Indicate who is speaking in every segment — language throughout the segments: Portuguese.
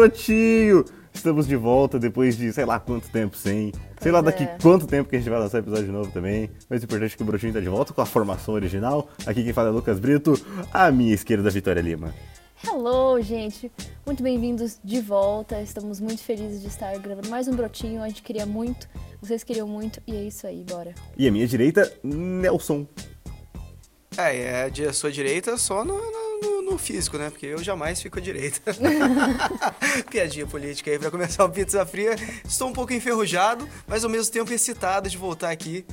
Speaker 1: brotinho. Estamos de volta depois de sei lá quanto tempo sem. Sei lá
Speaker 2: Pois
Speaker 1: daqui
Speaker 2: é.
Speaker 1: quanto tempo que a gente vai lançar episódio novo também. Mas o importante é que o brotinho tá de volta com a formação original. Aqui quem fala é Lucas Brito, à minha esquerda Vitória Lima.
Speaker 2: Hello, gente! Muito bem-vindos de volta. Estamos muito felizes de estar gravando mais um brotinho. A gente queria muito, vocês queriam muito, e é isso aí, bora.
Speaker 1: E à minha direita, Nelson.
Speaker 3: É, é de sua direita só no, no- no- físico, né? Porque eu jamais fico à direita. Piadinha política aí pra começar o Pizza Fria. Estou um pouco enferrujado, mas ao mesmo tempo excitado de voltar aqui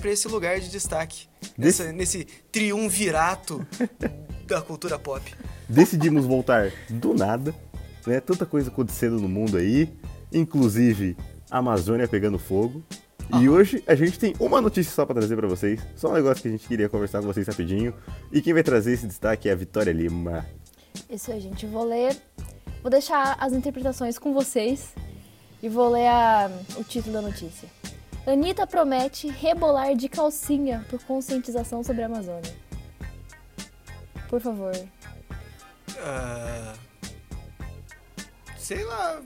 Speaker 3: pra esse lugar de destaque.
Speaker 1: Desse-
Speaker 3: Nessa- nesse triunvirato da cultura pop.
Speaker 1: Decidimos voltar do nada, né? Tanta coisa acontecendo no mundo aí, inclusive a Amazônia pegando fogo. E hoje a gente tem uma notícia só pra trazer pra vocês, só um negócio que a gente queria conversar com vocês rapidinho. E quem vai trazer esse destaque é a Vitória Lima.
Speaker 2: Isso aí, gente. Eu vou ler, vou deixar as interpretações com vocês e vou ler a- o título da notícia. Anitta promete rebolar de calcinha por conscientização sobre a Amazônia. Por favor.
Speaker 3: Ah, sei lá.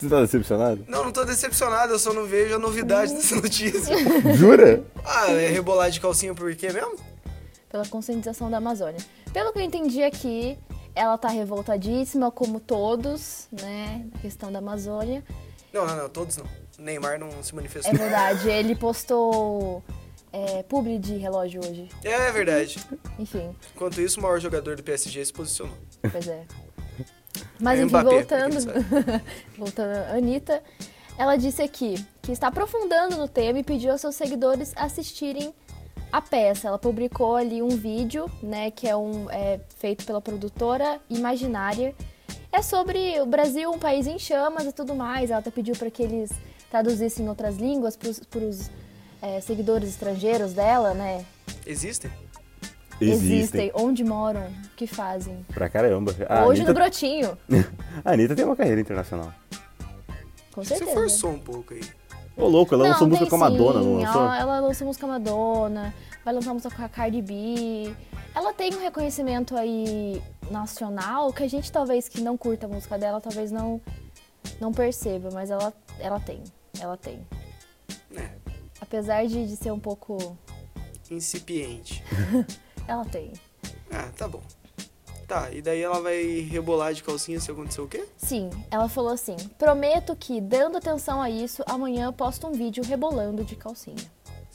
Speaker 1: Você tá decepcionado?
Speaker 3: Não, não tô decepcionado, eu só não vejo a novidade dessa notícia.
Speaker 1: Jura?
Speaker 3: Ah, é rebolar de calcinha por quê mesmo?
Speaker 2: pela conscientização da Amazônia. Pelo que eu entendi aqui, ela tá revoltadíssima, como todos, né? Na questão da Amazônia.
Speaker 3: Não, não, não, todos não. Neymar não se
Speaker 2: É
Speaker 3: manifestou.
Speaker 2: verdade, ele postou é, publi de relógio hoje.
Speaker 3: É, é verdade.
Speaker 2: Enfim,
Speaker 3: Enquanto isso, o maior jogador do PSG se posicionou.
Speaker 2: pois é. Mas
Speaker 3: É
Speaker 2: enfim,
Speaker 3: Mbappé,
Speaker 2: voltando, voltando a Anitta, ela disse aqui que está aprofundando no tema e pediu aos seus seguidores assistirem a peça. Ela publicou ali um vídeo, né, que é um é feito pela produtora Imaginária. É sobre o Brasil, um país em chamas e tudo mais. Ela até pediu para que eles traduzissem em outras línguas para os seguidores estrangeiros dela, né?
Speaker 3: Existem?
Speaker 1: Existem.
Speaker 2: Onde moram? O que fazem?
Speaker 1: Pra caramba. A
Speaker 2: Hoje
Speaker 1: Anitta,
Speaker 2: no Brotinho.
Speaker 1: a Anitta tem uma carreira internacional.
Speaker 2: Com
Speaker 3: Você
Speaker 2: certeza.
Speaker 3: forçou um pouco aí.
Speaker 1: Ô louco, ela lançou
Speaker 2: Não,
Speaker 1: música
Speaker 2: tem
Speaker 1: com a Madonna,
Speaker 2: sim.
Speaker 1: não lançou?
Speaker 2: Ela, ela lançou música com a Madonna, vai lançar música com a Cardi B. Ela tem um reconhecimento aí nacional que a gente talvez que não curta a música dela, talvez não não perceba, mas ela, ela tem. Ela tem.
Speaker 3: É,
Speaker 2: Apesar de, de ser um pouco.
Speaker 3: incipiente.
Speaker 2: Ela tem.
Speaker 3: Ah, tá bom. Tá, e daí ela vai rebolar de calcinha se acontecer o quê?
Speaker 2: Sim, ela falou assim: prometo que, dando atenção a isso, amanhã eu posto um vídeo rebolando de calcinha.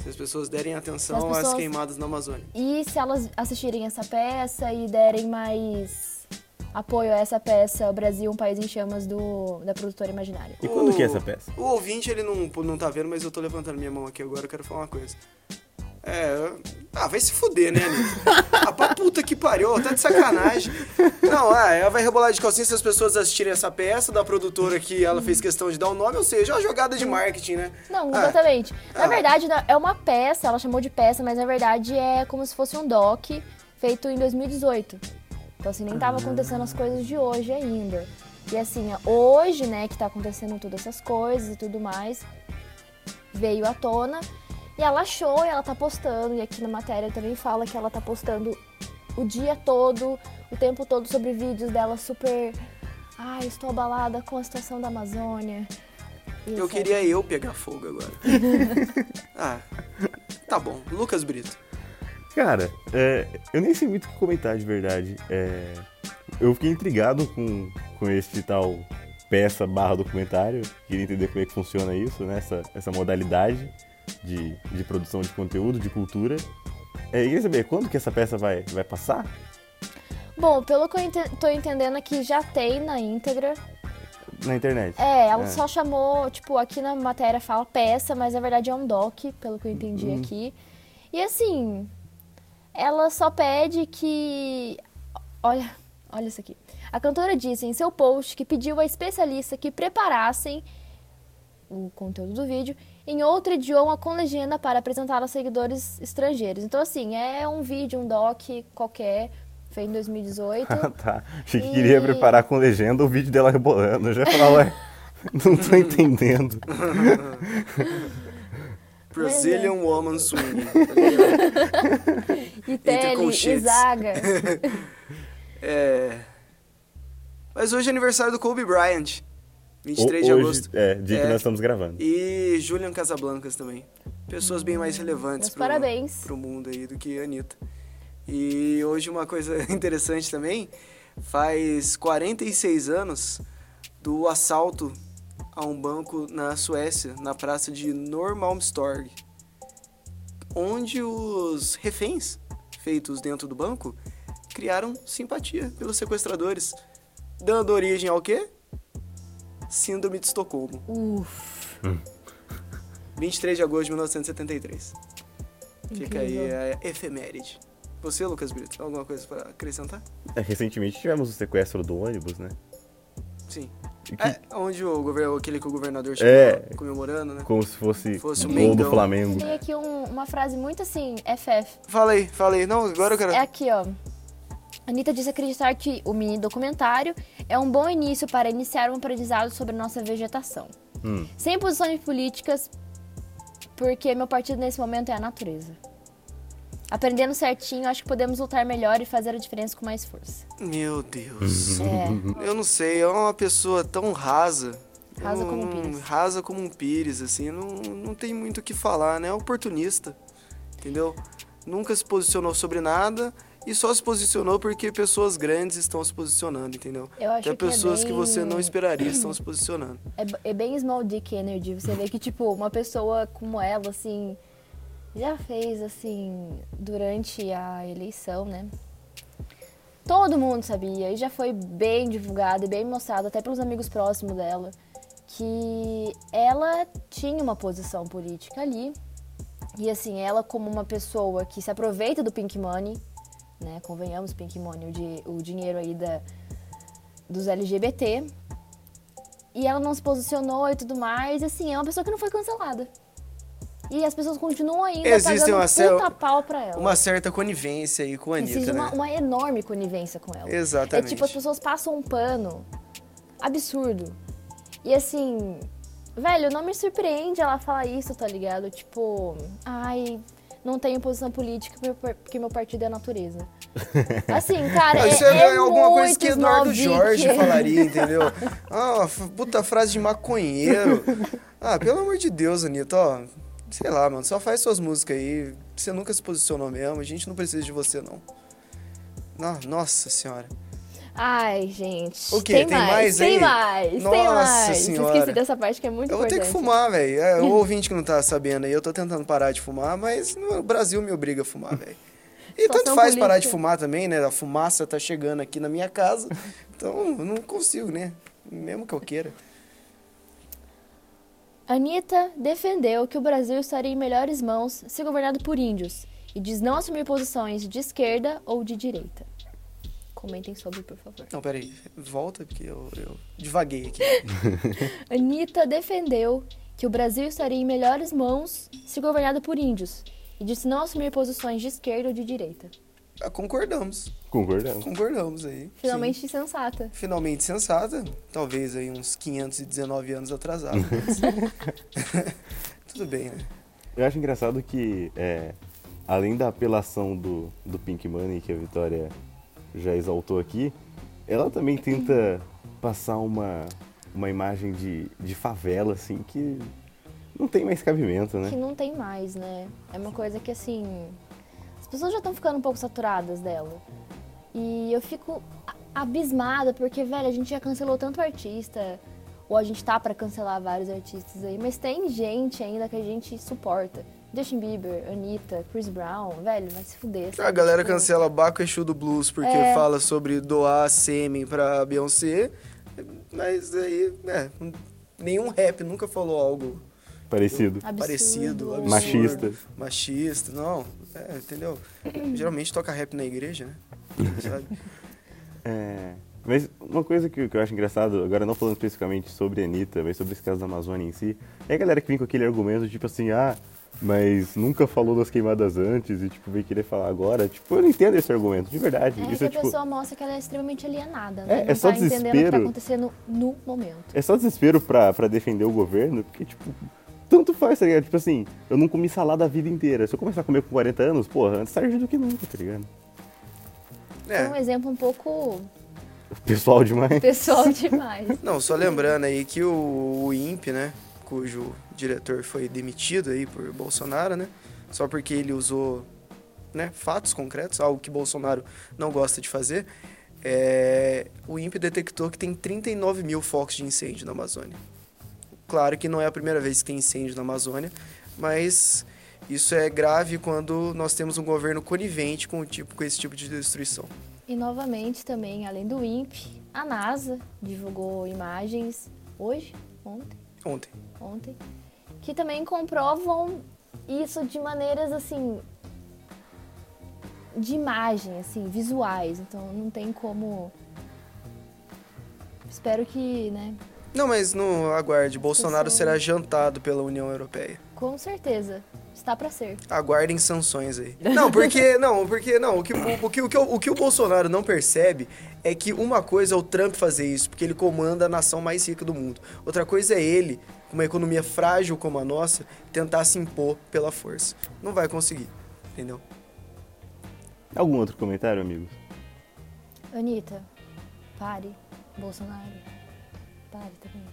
Speaker 3: Se as pessoas derem atenção
Speaker 2: Se as
Speaker 3: às
Speaker 2: pessoas-
Speaker 3: queimadas na Amazônia.
Speaker 2: E se elas assistirem essa peça e derem mais apoio a essa peça, O Brasil, um país em chamas, do, da produtora imaginária.
Speaker 1: E quando
Speaker 3: O-
Speaker 1: que é essa peça?
Speaker 3: O ouvinte, ele não, não tá vendo, mas eu tô levantando minha mão aqui agora, eu quero falar uma coisa. É. Ah, vai se fuder, né, Anitta? ah, pra puta que pariu, tá de sacanagem. Não, ah, ela vai rebolar de calcinha se as pessoas assistirem essa peça da produtora que ela fez questão de dar o nome, ou seja, é uma jogada de marketing, né?
Speaker 2: Não,
Speaker 3: Ah,
Speaker 2: exatamente. Na
Speaker 3: ah.
Speaker 2: verdade, na- é uma peça, ela chamou de peça, mas na verdade é como se fosse um doc feito em 2018. Então, assim, nem tava acontecendo as coisas de hoje ainda. E assim, hoje, né, que tá acontecendo todas essas coisas e tudo mais, veio à tona. E ela achou e ela tá postando, e aqui na matéria também fala que ela tá postando o dia todo, o tempo todo sobre vídeos dela super. Ai, estou abalada com a situação da Amazônia. E
Speaker 3: Eu queria eu pegar fogo agora. ah, tá bom. Lucas Brito.
Speaker 1: Cara, é, eu nem sei muito o que comentar de verdade. É, eu fiquei intrigado com, com este tal peça barra documentário. Queria entender como é que funciona isso, né? Essa, essa modalidade de, de produção de conteúdo, de cultura. É, e queria saber, quando que essa peça vai, vai passar?
Speaker 2: Bom, pelo que eu ente- tô entendendo aqui, já tem na íntegra.
Speaker 1: Na internet.
Speaker 2: É, ela
Speaker 1: É.
Speaker 2: só chamou, tipo, aqui na matéria fala peça, mas na verdade é um doc, pelo que eu entendi aqui. E assim, ela só pede que. Olha, olha isso aqui. A cantora disse em seu post que pediu a especialista que preparassem o conteúdo do vídeo em outro idioma com legenda para apresentar aos seguidores estrangeiros. Então, assim, é um vídeo, um doc qualquer, feito em 2018.
Speaker 1: Ah, tá. Achei que
Speaker 2: E-
Speaker 1: queria preparar com legenda o vídeo dela rebolando. Eu já ia falar, ué, não tô entendendo.
Speaker 3: Brazilian Woman Swing. tá?
Speaker 2: E Tele, e. Zaga.
Speaker 3: é. Mas hoje é aniversário do Kobe Bryant. 23
Speaker 1: O-
Speaker 3: de
Speaker 1: hoje,
Speaker 3: agosto.
Speaker 1: É, dia que
Speaker 3: É.
Speaker 1: nós estamos gravando.
Speaker 3: E Julian Casablancas também. Pessoas bem mais relevantes pro,
Speaker 2: parabéns.
Speaker 3: pro mundo aí do que a Anitta. E hoje uma coisa interessante também, faz 46 anos do assalto a um banco na Suécia, na praça de Normalmstorg, onde os reféns feitos dentro do banco criaram simpatia pelos sequestradores, dando origem ao quê? Síndrome de Estocolmo.
Speaker 2: Uf.
Speaker 3: 23 de agosto de 1973. Fica aí
Speaker 2: Incrível.
Speaker 3: a efeméride. Você, Lucas Brito, alguma coisa pra acrescentar?
Speaker 1: É, recentemente tivemos o sequestro do ônibus, né?
Speaker 3: Sim.
Speaker 1: Que-
Speaker 3: É, onde o governo, aquele que o governador chegou
Speaker 1: É.
Speaker 3: comemorando, né?
Speaker 1: Como se fosse,
Speaker 3: Fosse
Speaker 1: o
Speaker 3: o
Speaker 1: gol do. Flamengo.
Speaker 2: Tem aqui um- uma frase muito assim, FF.
Speaker 3: Falei, falei. Não, agora eu quero.
Speaker 2: É aqui, ó. Anitta diz acreditar que o mini documentário é um bom início para iniciar um aprendizado sobre nossa vegetação.
Speaker 1: Hum.
Speaker 2: Sem posições políticas, porque meu partido nesse momento é a natureza. Aprendendo certinho, acho que podemos lutar melhor e fazer a diferença com mais força.
Speaker 3: Meu Deus.
Speaker 2: É,
Speaker 3: Eu não sei, é uma pessoa tão rasa.
Speaker 2: Rasa
Speaker 3: Não-
Speaker 2: como um pires.
Speaker 3: Rasa como um pires, assim. Não, não tem muito o que falar, né? É oportunista. Entendeu? Nunca se posicionou sobre nada e só se posicionou porque pessoas grandes estão se posicionando, entendeu?
Speaker 2: Eu acho
Speaker 3: Até
Speaker 2: que é
Speaker 3: pessoas que
Speaker 2: bem-
Speaker 3: você não esperaria estão se posicionando.
Speaker 2: é, é bem small dick energy. Você vê que, tipo, uma pessoa como ela, assim, já fez, assim, durante a eleição, né? Todo mundo sabia e já foi bem divulgado e bem mostrado, até pelos amigos próximos dela, que ela tinha uma posição política ali. E assim, ela como uma pessoa que se aproveita do Pink Money, né? Convenhamos, Pink Money, o, di- o dinheiro aí da, dos LGBT. E ela não se posicionou e tudo mais. E assim, é uma pessoa que não foi cancelada. E as pessoas continuam ainda
Speaker 3: Existe
Speaker 2: pagando
Speaker 3: uma
Speaker 2: puta pau pra ela.
Speaker 3: Uma certa conivência aí com a Anitta,
Speaker 2: Existe uma,
Speaker 3: né?
Speaker 2: uma enorme conivência com ela.
Speaker 3: Exatamente.
Speaker 2: É tipo, as pessoas passam um pano absurdo. E assim, velho, não me surpreende ela falar isso, tá ligado? Tipo, ai, não tenho posição política porque meu partido é a natureza. Assim, cara, é,
Speaker 3: Isso é,
Speaker 2: é
Speaker 3: alguma coisa que Eduardo
Speaker 2: small
Speaker 3: Jorge falaria, entendeu? Ah, puta frase de maconheiro. Ah, pelo amor de Deus, Anitta, ó. Sei lá, mano, só faz suas músicas aí. Você nunca se posicionou mesmo, a gente não precisa de você, não. Ah, nossa senhora.
Speaker 2: Ai, gente.
Speaker 3: O quê?
Speaker 2: Tem,
Speaker 3: Tem
Speaker 2: mais,
Speaker 3: mais
Speaker 2: tem mais, tem
Speaker 3: Nossa
Speaker 2: mais.
Speaker 3: senhora.
Speaker 2: Esqueci dessa parte que é muito
Speaker 3: Eu vou ter
Speaker 2: importante.
Speaker 3: que fumar, velho. É, o ouvinte que não tá sabendo aí, eu tô tentando parar de fumar, mas no Brasil me obriga a fumar, velho. E tanto faz parar de
Speaker 2: política.
Speaker 3: fumar também, né? A fumaça tá chegando aqui na minha casa. Então, eu não consigo, né? Mesmo que eu queira.
Speaker 2: Anitta defendeu que o Brasil estaria em melhores mãos se governado por índios e diz não assumir posições de esquerda ou de direita. Comentem sobre, por favor.
Speaker 3: Não, peraí. Volta, porque eu, eu divaguei aqui.
Speaker 2: Anitta defendeu que o Brasil estaria em melhores mãos se governado por índios e disse não assumir posições de esquerda ou de direita.
Speaker 3: Ah, concordamos.
Speaker 1: Concordamos.
Speaker 3: Concordamos aí.
Speaker 2: Finalmente
Speaker 3: Sim.
Speaker 2: sensata.
Speaker 3: Finalmente sensata. Talvez aí uns 519 anos atrasado. mas- Tudo bem, né?
Speaker 1: Eu acho engraçado que, é, além da apelação do, do Pink Money, que a Vitória já exaltou aqui, ela também tenta passar uma, uma imagem de, de favela, assim, que não tem mais cabimento, né?
Speaker 2: Que não tem mais, né? É uma coisa que assim. As pessoas já estão ficando um pouco saturadas dela. E eu fico abismada, porque, velho, a gente já cancelou tanto artista. Ou a gente tá pra cancelar vários artistas aí. Mas tem gente ainda que a gente suporta. Justin Bieber, Anitta, Chris Brown, velho, vai se fuder.
Speaker 3: A
Speaker 2: sabe?
Speaker 3: galera
Speaker 2: Tipo,
Speaker 3: cancela Baco Exu do Blues porque
Speaker 2: É.
Speaker 3: fala sobre doar sêmen pra Beyoncé. Mas aí, é, nenhum rap nunca falou algo
Speaker 1: Parecido.
Speaker 2: Absurdo,
Speaker 3: parecido, absurdo,
Speaker 1: Machista.
Speaker 3: Machista, não. É, entendeu? Geralmente toca rap na igreja, né? Sabe?
Speaker 1: É, mas uma coisa que, que eu acho engraçado, agora não falando especificamente sobre a Anitta, mas sobre esse caso da Amazônia em si, é a galera que vem com aquele argumento tipo assim, ah, mas nunca falou das queimadas antes e tipo, vem querer falar agora. Tipo, eu não entendo esse argumento, de verdade.
Speaker 2: É
Speaker 1: Isso
Speaker 2: que
Speaker 1: é
Speaker 2: a
Speaker 1: tipo.
Speaker 2: pessoa mostra que ela é extremamente alienada,
Speaker 1: É,
Speaker 2: né?
Speaker 1: é
Speaker 2: Não
Speaker 1: só
Speaker 2: tá entendendo o que tá
Speaker 1: desespero.
Speaker 2: acontecendo no momento.
Speaker 1: É só desespero pra, pra defender o governo, porque, tipo, tanto faz, tá ligado? Tipo assim, eu não comi salada a vida inteira. Se eu começar a comer com 40 anos, porra, antes tarde do que nunca, tá ligado?
Speaker 2: Foi um
Speaker 3: É,
Speaker 2: exemplo um pouco
Speaker 1: Pessoal demais.
Speaker 2: Pessoal demais.
Speaker 3: Não, só lembrando aí que o, o INPE, né, cujo diretor foi demitido aí por Bolsonaro, né, só porque ele usou, né, fatos concretos, algo que Bolsonaro não gosta de fazer, é, o INPE detectou que tem 39 mil focos de incêndio na Amazônia. Claro que não é a primeira vez que tem incêndio na Amazônia, mas isso é grave quando nós temos um governo conivente com, o tipo, com esse tipo de destruição.
Speaker 2: E novamente também, além do INPE, a NASA divulgou imagens hoje, ontem,
Speaker 3: Ontem.
Speaker 2: ontem, que também comprovam isso de maneiras assim de imagem, assim, visuais. Então não tem como Espero que, né,
Speaker 3: Não, mas não aguarde. Bolsonaro será jantado pela União Europeia.
Speaker 2: com certeza está pra ser.
Speaker 3: Aguardem sanções aí. Não, porque não, porque não, o que o, o que o que o, o que o Bolsonaro não percebe é que uma coisa é o Trump fazer isso, porque ele comanda a nação mais rica do mundo. Outra coisa é ele, com uma economia frágil como a nossa, tentar se impor pela força. Não vai conseguir, entendeu?
Speaker 1: Algum outro comentário, amigos?
Speaker 2: Anitta, pare. Bolsonaro, pare também.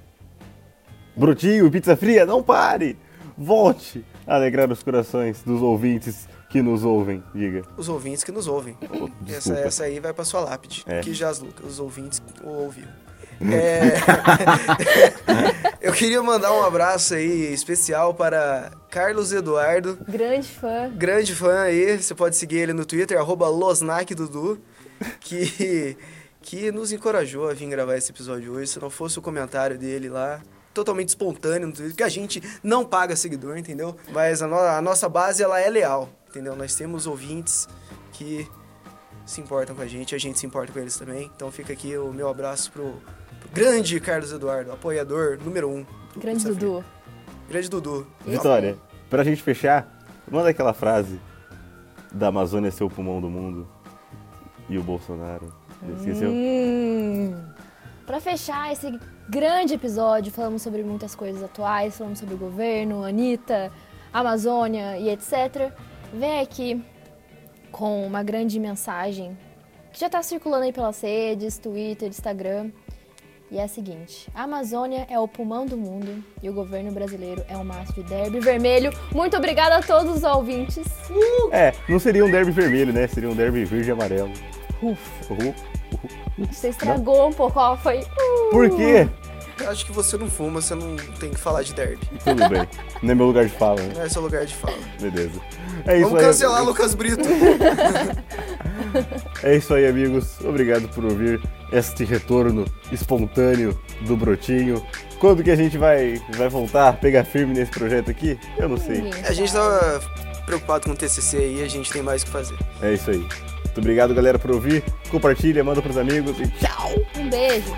Speaker 1: Brotinho, pizza fria, não pare! Volte a alegrar os corações dos ouvintes que nos ouvem, diga.
Speaker 3: Os ouvintes que nos ouvem.
Speaker 1: Oh,
Speaker 3: Essa, essa aí vai pra sua lápide.
Speaker 1: É.
Speaker 3: Que já as Lucas, os ouvintes o ouviram. É... Eu queria mandar um abraço aí especial para Carlos Eduardo,
Speaker 2: Grande fã.
Speaker 3: grande fã aí. Você pode seguir ele no Twitter, arroba LosNacDudu, que, que nos encorajou a vir gravar esse episódio hoje. Se não fosse o comentário dele lá, totalmente espontâneo no Twitter, que a gente não paga seguidor, entendeu? Mas a, no- a nossa base, ela é leal, entendeu? Nós temos ouvintes que se importam com a gente, a gente se importa com eles também. Então fica aqui o meu abraço pro, pro grande Carlos Eduardo, apoiador número um. do
Speaker 2: Grande
Speaker 3: Pizza Fria.
Speaker 2: Dudu.
Speaker 3: Grande Dudu.
Speaker 1: Vitória, pra gente fechar, manda aquela frase da Amazônia ser o pulmão do mundo e o Bolsonaro. Esqueceu?
Speaker 2: Hum. Pra fechar esse grande episódio, falamos sobre muitas coisas atuais, falamos sobre o governo, Anitta, Amazônia e etc. Vem aqui com uma grande mensagem que já tá circulando aí pelas redes, Twitter, Instagram. E é a seguinte: a Amazônia é o pulmão do mundo e o governo brasileiro é um maço de derby vermelho. Muito obrigada a todos os ouvintes.
Speaker 1: É, não seria um derby vermelho, né? Seria um derby verde e amarelo.
Speaker 2: Ufa,
Speaker 1: Uhul.
Speaker 2: Você estragou um pouco, ó, foi. uh.
Speaker 1: Por quê?
Speaker 3: Eu acho que você não fuma, você não tem que falar de derby.
Speaker 1: Tudo bem. Não é meu lugar de fala, né?
Speaker 3: Não é seu lugar de fala.
Speaker 1: Beleza. É isso
Speaker 3: Vamos
Speaker 1: aí.
Speaker 3: cancelar Lucas Brito.
Speaker 1: É isso aí, amigos. Obrigado por ouvir este retorno espontâneo do Brotinho. Quando que a gente vai, vai voltar, pegar firme nesse projeto aqui? Eu não sei.
Speaker 3: A gente tava preocupado com o TCC aí, a gente tem mais o que fazer.
Speaker 1: É isso aí. Muito obrigado, galera, por ouvir. Compartilha, manda pros amigos e tchau!
Speaker 2: Um beijo.